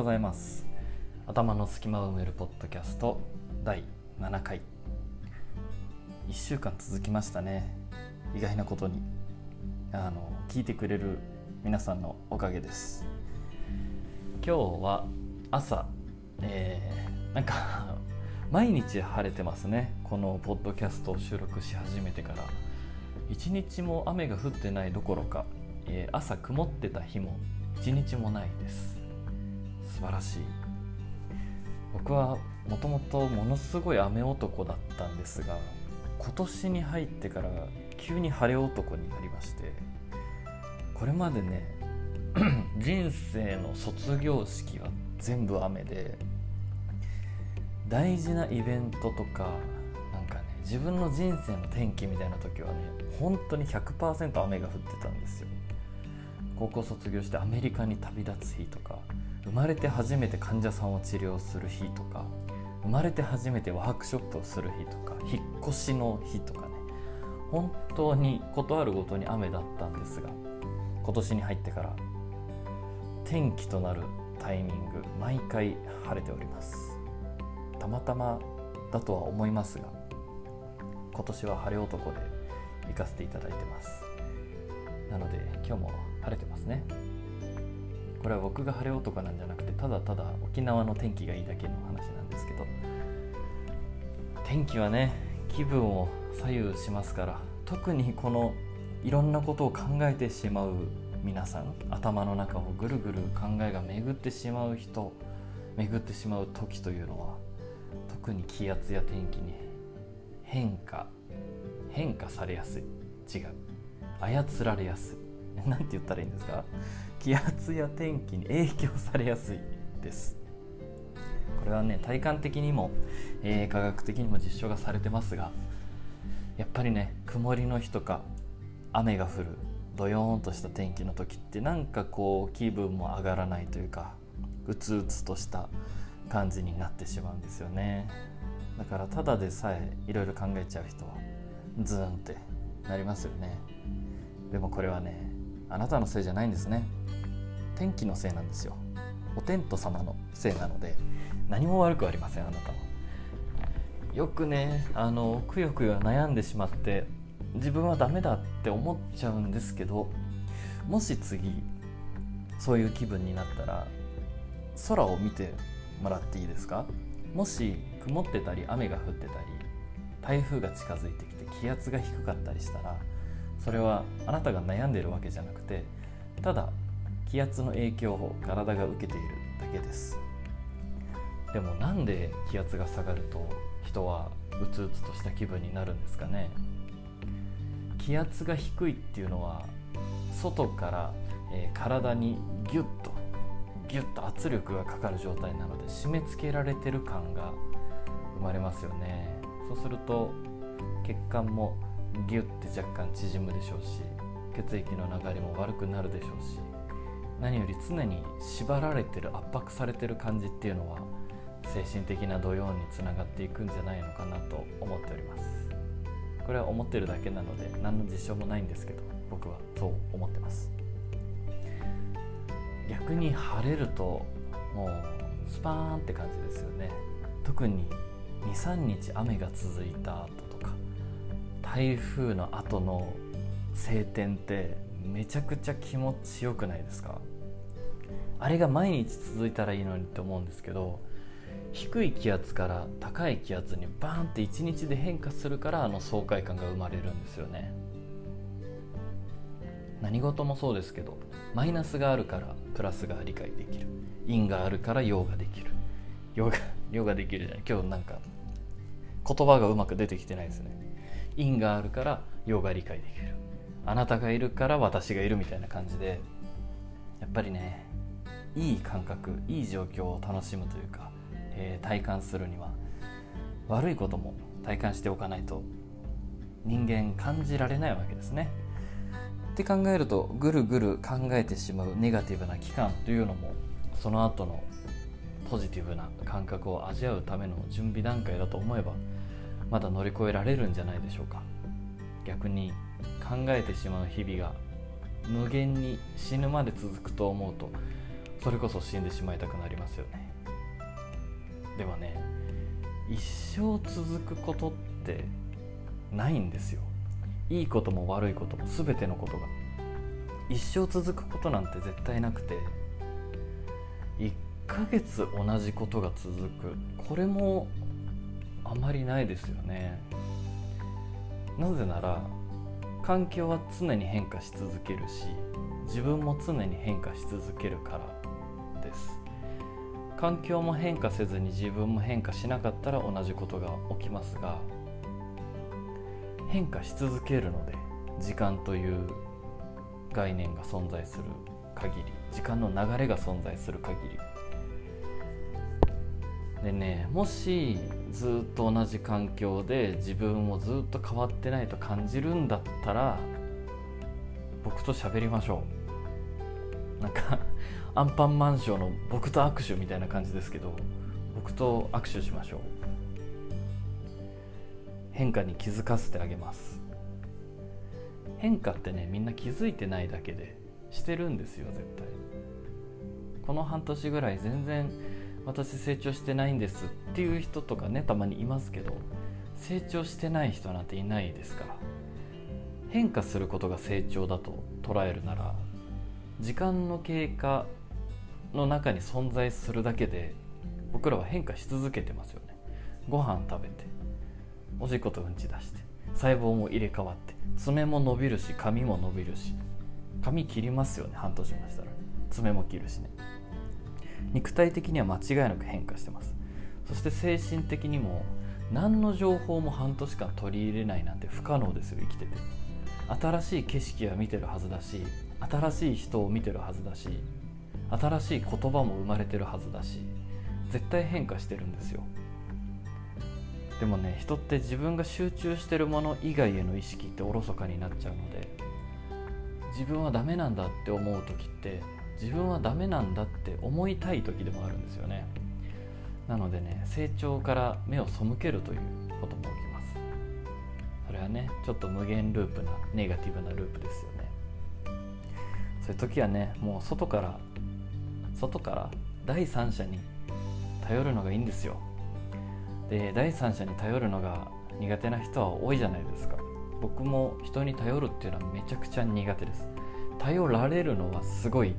ございます。頭の隙間を埋めるポッドキャスト第7回。1週間続きましたね。意外なことに。あの聞いてくれる皆さんのおかげです。今日は朝、えー、なんか 毎日晴れてますね。このポッドキャストを収録し始めてから。一日も雨が降ってないどころか、えー、朝曇ってた日も一日もないです。素晴らしい。僕はもともとものすごい雨男だったんですが今年に入ってから急に晴れ男になりましてこれまでね 人生の卒業式は全部雨で大事なイベントとかなんかね自分の人生の転機みたいな時はね本当に100%雨が降ってたんですよ。高校卒業してアメリカに旅立つ日とか生まれて初めて患者さんを治療する日とか生まれて初めてワークショップをする日とか引っ越しの日とかね。本当に事あるごとに雨だったんですが今年に入ってから天気となるタイミング毎回晴れております。たまたまだとは思いますが今年は晴れ男で行かせていただいてます。なので今日も晴れてますね。これは僕が晴れ男なんじゃなくてただただ沖縄の天気がいいだけの話なんですけど天気はね気分を左右しますから特にこのいろんなことを考えてしまう皆さん頭の中をぐるぐる考えが巡ってしまう人巡ってしまう時というのは特に気圧や天気に変化変化されやすい。違う。操られやすい。何て言ったらいいんですか？気圧や天気に影響されやすいです。これはね体感的にも、えー、科学的にも実証がされてますがやっぱりね曇りの日とか雨が降るどよーんとした天気の時ってなんかこう気分も上がらないというかうつうつとした感じになってしまうんですよね。だからただでさえいろいろ考えちゃう人はズーンってなりますよね。でもこれはねあなたのせいじゃないんですね。天気のせいなんですよ。お天道様のせいなので何も悪くありませんあなたは。よくねあのくよくよ悩んでしまって自分はダメだって思っちゃうんですけどもし次そういう気分になったら空を見てもらっていいですか？もし曇ってたり雨が降ってたり台風が近づいてきて気圧が低かったりしたらそれはあなたが悩んでいるわけじゃなくてただ気圧の影響を体が受けているだけです。でもなんで気圧が下がると人はうつうつとした気分になるんですかね。気圧が低いっていうのは外から、えー、体にギュッとギュッと圧力がかかる状態なので締め付けられてる感が生まれますよね。そうすると血管もギュッて若干縮むでしょうし血液の流れも悪くなるでしょうし何より常に縛られてる圧迫されてる感じっていうのは精神的な土曜につながっていくんじゃないのかなと思っております。これは思ってるだけなので何の実証もないんですけど僕はそう思ってます。逆に晴れるともうスパーンって感じですよね。特に23日雨が続いた後台風の後の晴天ってめちゃくちゃ気持ちよくないですか？あれが毎日続いたらいいのにって思うんですけど低い気圧から高い気圧にバーンって1日で変化するからあの爽快感が生まれるんですよね。何事もそうですけどマイナスがあるからプラスが理解できる。因があるから陽ができる。陽が 陽ができるじゃない。今日なんか言葉がうまく出てきてないですね。因があるから陽が理解できるあなたがいるから私がいるみたいな感じでやっぱりねいい感覚いい状況を楽しむというかえー、体感するには悪いことも体感しておかないと人間感じられないわけですね。って考えるとぐるぐる考えてしまうネガティブな期間というのもその後のポジティブな感覚を味わうための準備段階だと思えばまだ乗り越えられるんじゃないでしょうか。逆に考えてしまう日々が無限に死ぬまで続くと思うとそれこそ死んでしまいたくなりますよね。でもね一生続くことってないんですよ。いいことも悪いことも全てのことが。一生続くことなんて絶対なくて1ヶ月同じことが続く。これもあまりないですよね。なぜなら環境は常に変化し続けるし自分も常に変化し続けるからです。環境も変化せずに自分も変化しなかったら同じことが起きますが変化し続けるので時間という概念が存在する限り時間の流れが存在する限りでねもしずっと同じ環境で自分もずっと変わってないと感じるんだったら僕と喋りましょう。なんか アンパンマンションの僕と握手みたいな感じですけど僕と握手しましょう。変化に気づかせてあげます。変化ってねみんな気づいてないだけでしてるんですよ絶対。この半年ぐらい全然私成長してないんですっていう人とかねたまにいますけど成長してない人なんていないですか。ら変化することが成長だと捉えるなら時間の経過の中に存在するだけで僕らは変化し続けてますよね。ご飯食べておしっことうんち出して細胞も入れ替わって爪も伸びるし髪も伸びるし髪切りますよね半年もしたら。爪も切るしね。肉体的には間違いなく変化してます。そして精神的にも何の情報も半年間取り入れないなんて不可能ですよ生きてて。新しい景色は見てるはずだし新しい人を見てるはずだし新しい言葉も生まれてるはずだし絶対変化してるんですよ。でもね人って自分が集中してるもの以外への意識っておろそかになっちゃうので自分はダメなんだって思う時って自分はダメなんだって思いたい時でもあるんですよね。なのでね成長から目を背けるということも起きます。それはねちょっと無限ループなネガティブなループですよね。そういう時はねもう外から外から第三者に頼るのがいいんですよ。で第三者に頼るのが苦手な人は多いじゃないですか。僕も人に頼るっていうのはめちゃくちゃ苦手です。頼られるのはすごい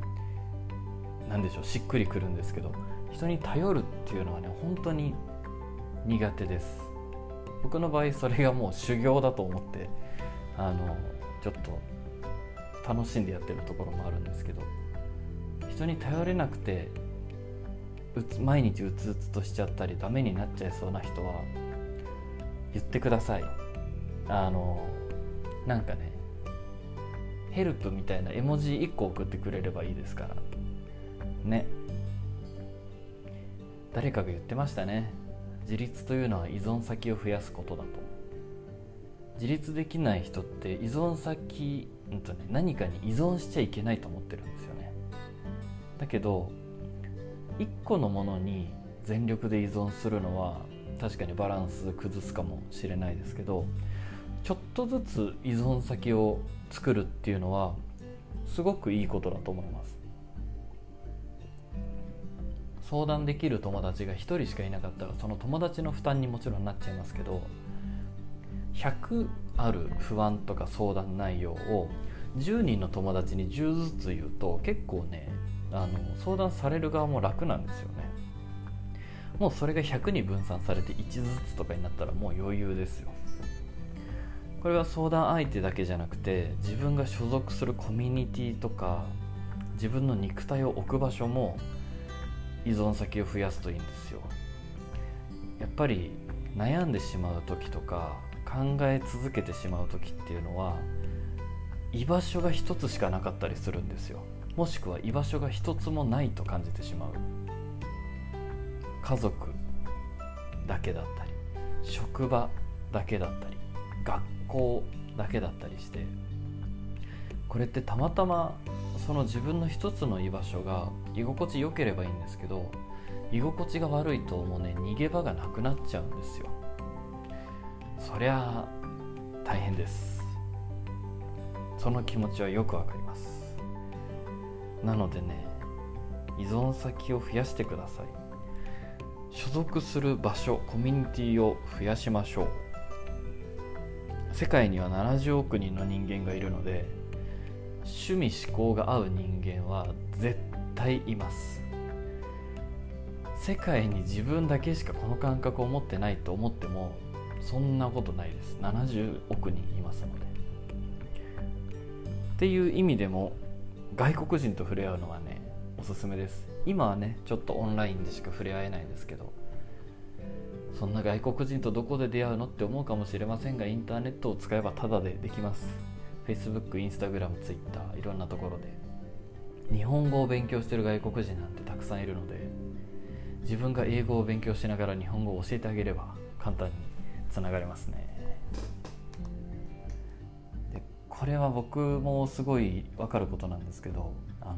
何でしょうしっくりくるんですけど人に頼るっていうのはね本当に苦手です。僕の場合それがもう修行だと思ってあのちょっと楽しんでやってるところもあるんですけど人に頼れなくてうつ毎日うつうつとしちゃったりダメになっちゃいそうな人は言ってください。あのなんかねヘルプみたいな絵文字1個送ってくれればいいですから。ね。誰かが言ってましたね。自立というのは依存先を増やすことだと。自立できない人って依存先、うんとね、何かに依存しちゃいけないと思ってるんですよね。だけど1個のものに全力で依存するのは確かにバランス崩すかもしれないですけどちょっとずつ依存先を作るっていうのはすごくいいことだと思います。相談できる友達が1人しかいなかったらその友達の負担にもちろんなっちゃいますけど100ある不安とか相談内容を10人の友達に10ずつ言うと結構ねあの相談される側も楽なんですよね。もうそれが100に分散されて1ずつとかになったらもう余裕ですよ。これは相談相手だけじゃなくて自分が所属するコミュニティとか自分の肉体を置く場所も依存先を増やすといいんですよ。やっぱり悩んでしまう時とか考え続けてしまう時っていうのは居場所が一つしかなかったりするんですよ。もしくは居場所が一つもないと感じてしまう。家族だけだったり職場だけだったり学校だけだったりしてこれってたまたまその自分の一つの居場所が居心地良ければいいんですけど居心地が悪いともうね逃げ場がなくなっちゃうんですよ。そりゃ大変です。その気持ちはよくわかります。なのでね依存先を増やしてください。所属する場所コミュニティを増やしましょう。世界には70億人の人間がいるので趣味思考が合う人間は絶対います。世界に自分だけしかこの感覚を持ってないと思ってもそんなことないです。70億人いますので。っていう意味でも外国人と触れ合うのはねおすすめです。今はねちょっとオンラインでしか触れ合えないんですけどそんな外国人とどこで出会うのって思うかもしれませんがインターネットを使えばタダでできます。Facebook、Instagram、Twitter いろんなところで。日本語を勉強してる外国人なんてたくさんいるので自分が英語を勉強しながら日本語を教えてあげれば簡単につながれますね。でこれは僕もすごい分かることなんですけどあの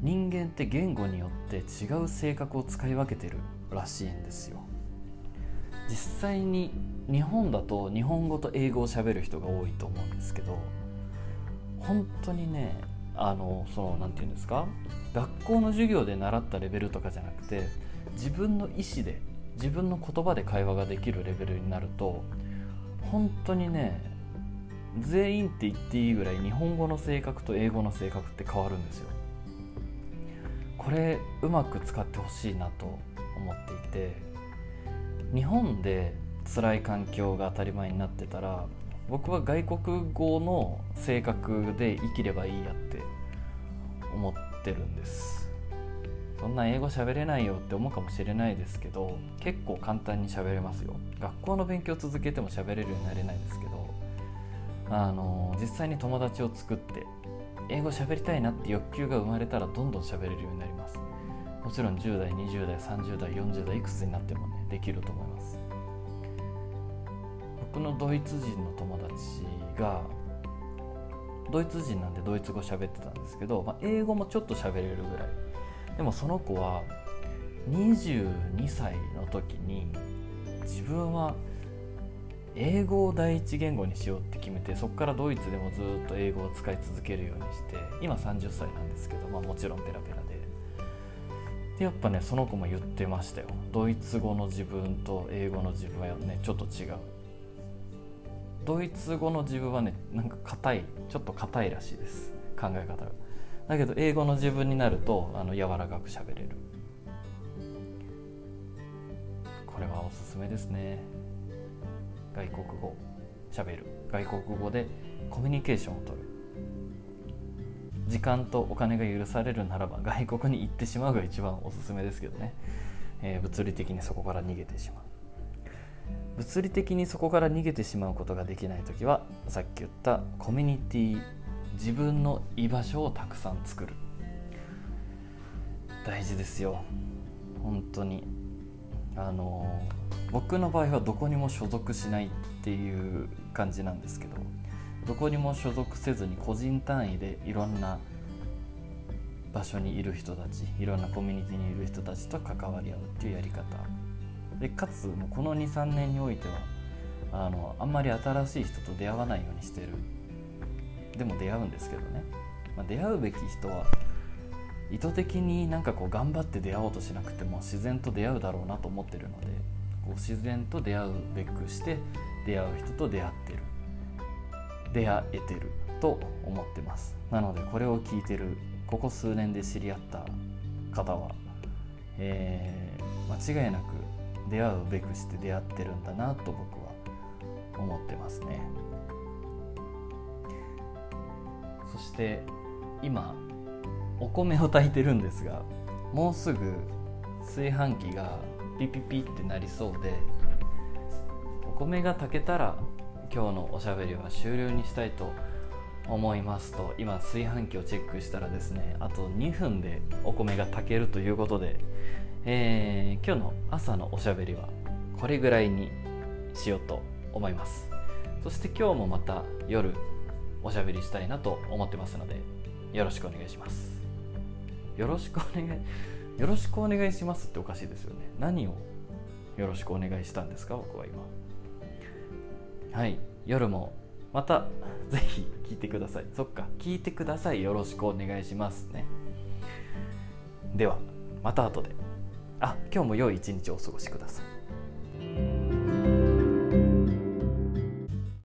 人間って言語によって違う性格を使い分けてるらしいんですよ。実際に日本だと日本語と英語を喋る人が多いと思うんですけど本当にねあのその何て言うんですか？学校の授業で習ったレベルとかじゃなくて自分の意思で自分の言葉で会話ができるレベルになると本当にね全員って言っていいぐらい日本語の性格と英語の性格って変わるんですよ。これうまく使ってほしいなと思っていて。日本で辛い環境が当たり前になってたら僕は外国語の性格で生きればいいやって思ってるんです。そんな英語喋れないよって思うかもしれないですけど結構簡単に喋れますよ。学校の勉強続けても喋れるようになれないですけどあの実際に友達を作って英語喋りたいなって欲求が生まれたらどんどん喋れるようになります。もちろん10代20代30代40代いくつになってもねできると思います。僕のドイツ人の友達がドイツ人なんでドイツ語喋ってたんですけど、まあ、英語もちょっと喋れるぐらい。でもその子は22歳の時に自分は英語を第一言語にしようって決めてそこからドイツでもずっと英語を使い続けるようにして今30歳なんですけど、まあ、もちろんペラペラ。でやっぱねその子も言ってましたよ。ドイツ語の自分と英語の自分はねちょっと違う。ドイツ語の自分はねなんか硬いちょっと硬いらしいです。考え方が。だけど英語の自分になるとあの柔らかく喋れる。これはおすすめですね。外国語。喋る。外国語でコミュニケーションをとる。時間とお金が許されるならば外国に行ってしまうが一番おすすめですけどね、えー、物理的にそこから逃げてしまう。物理的にそこから逃げてしまうことができない時はさっき言ったコミュニティ自分の居場所をたくさん作る。大事ですよ。本当に。あの僕の場合はどこにも所属しないっていう感じなんですけど。どこにも所属せずに個人単位でいろんな場所にいる人たちいろんなコミュニティにいる人たちと関わり合うっていうやり方。でかつもうこの23年においてはあのあんまり新しい人と出会わないようにしてる。でも出会うんですけどね、まあ、出会うべき人は意図的になんかこう頑張って出会おうとしなくても自然と出会うだろうなと思ってるのでこう自然と出会うべくして出会う人と出会ってる。出会えてると思ってます。なのでこれを聞いてるここ数年で知り合った方は、えー、間違いなく出会うべくして出会ってるんだなと僕は思ってますね。そして今お米を炊いてるんですがもうすぐ炊飯器がピピピってなりそうでお米が炊けたら今日のおしゃべりは終了にしたいと思いますと今炊飯器をチェックしたらですねあと2分でお米が炊けるということでえー、今日の朝のおしゃべりはこれぐらいにしようと思います。そして今日もまた夜おしゃべりしたいなと思ってますのでよろしくお願いします。よろしくお願いよろしくお願いしますっておかしいですよね。何をよろしくお願いしたんですか僕は今。はい夜もまた 是非聞いてください。そっか聞いてください。よろしくお願いしますね。ではまた後で。あ今日も良い一日をお過ごしください。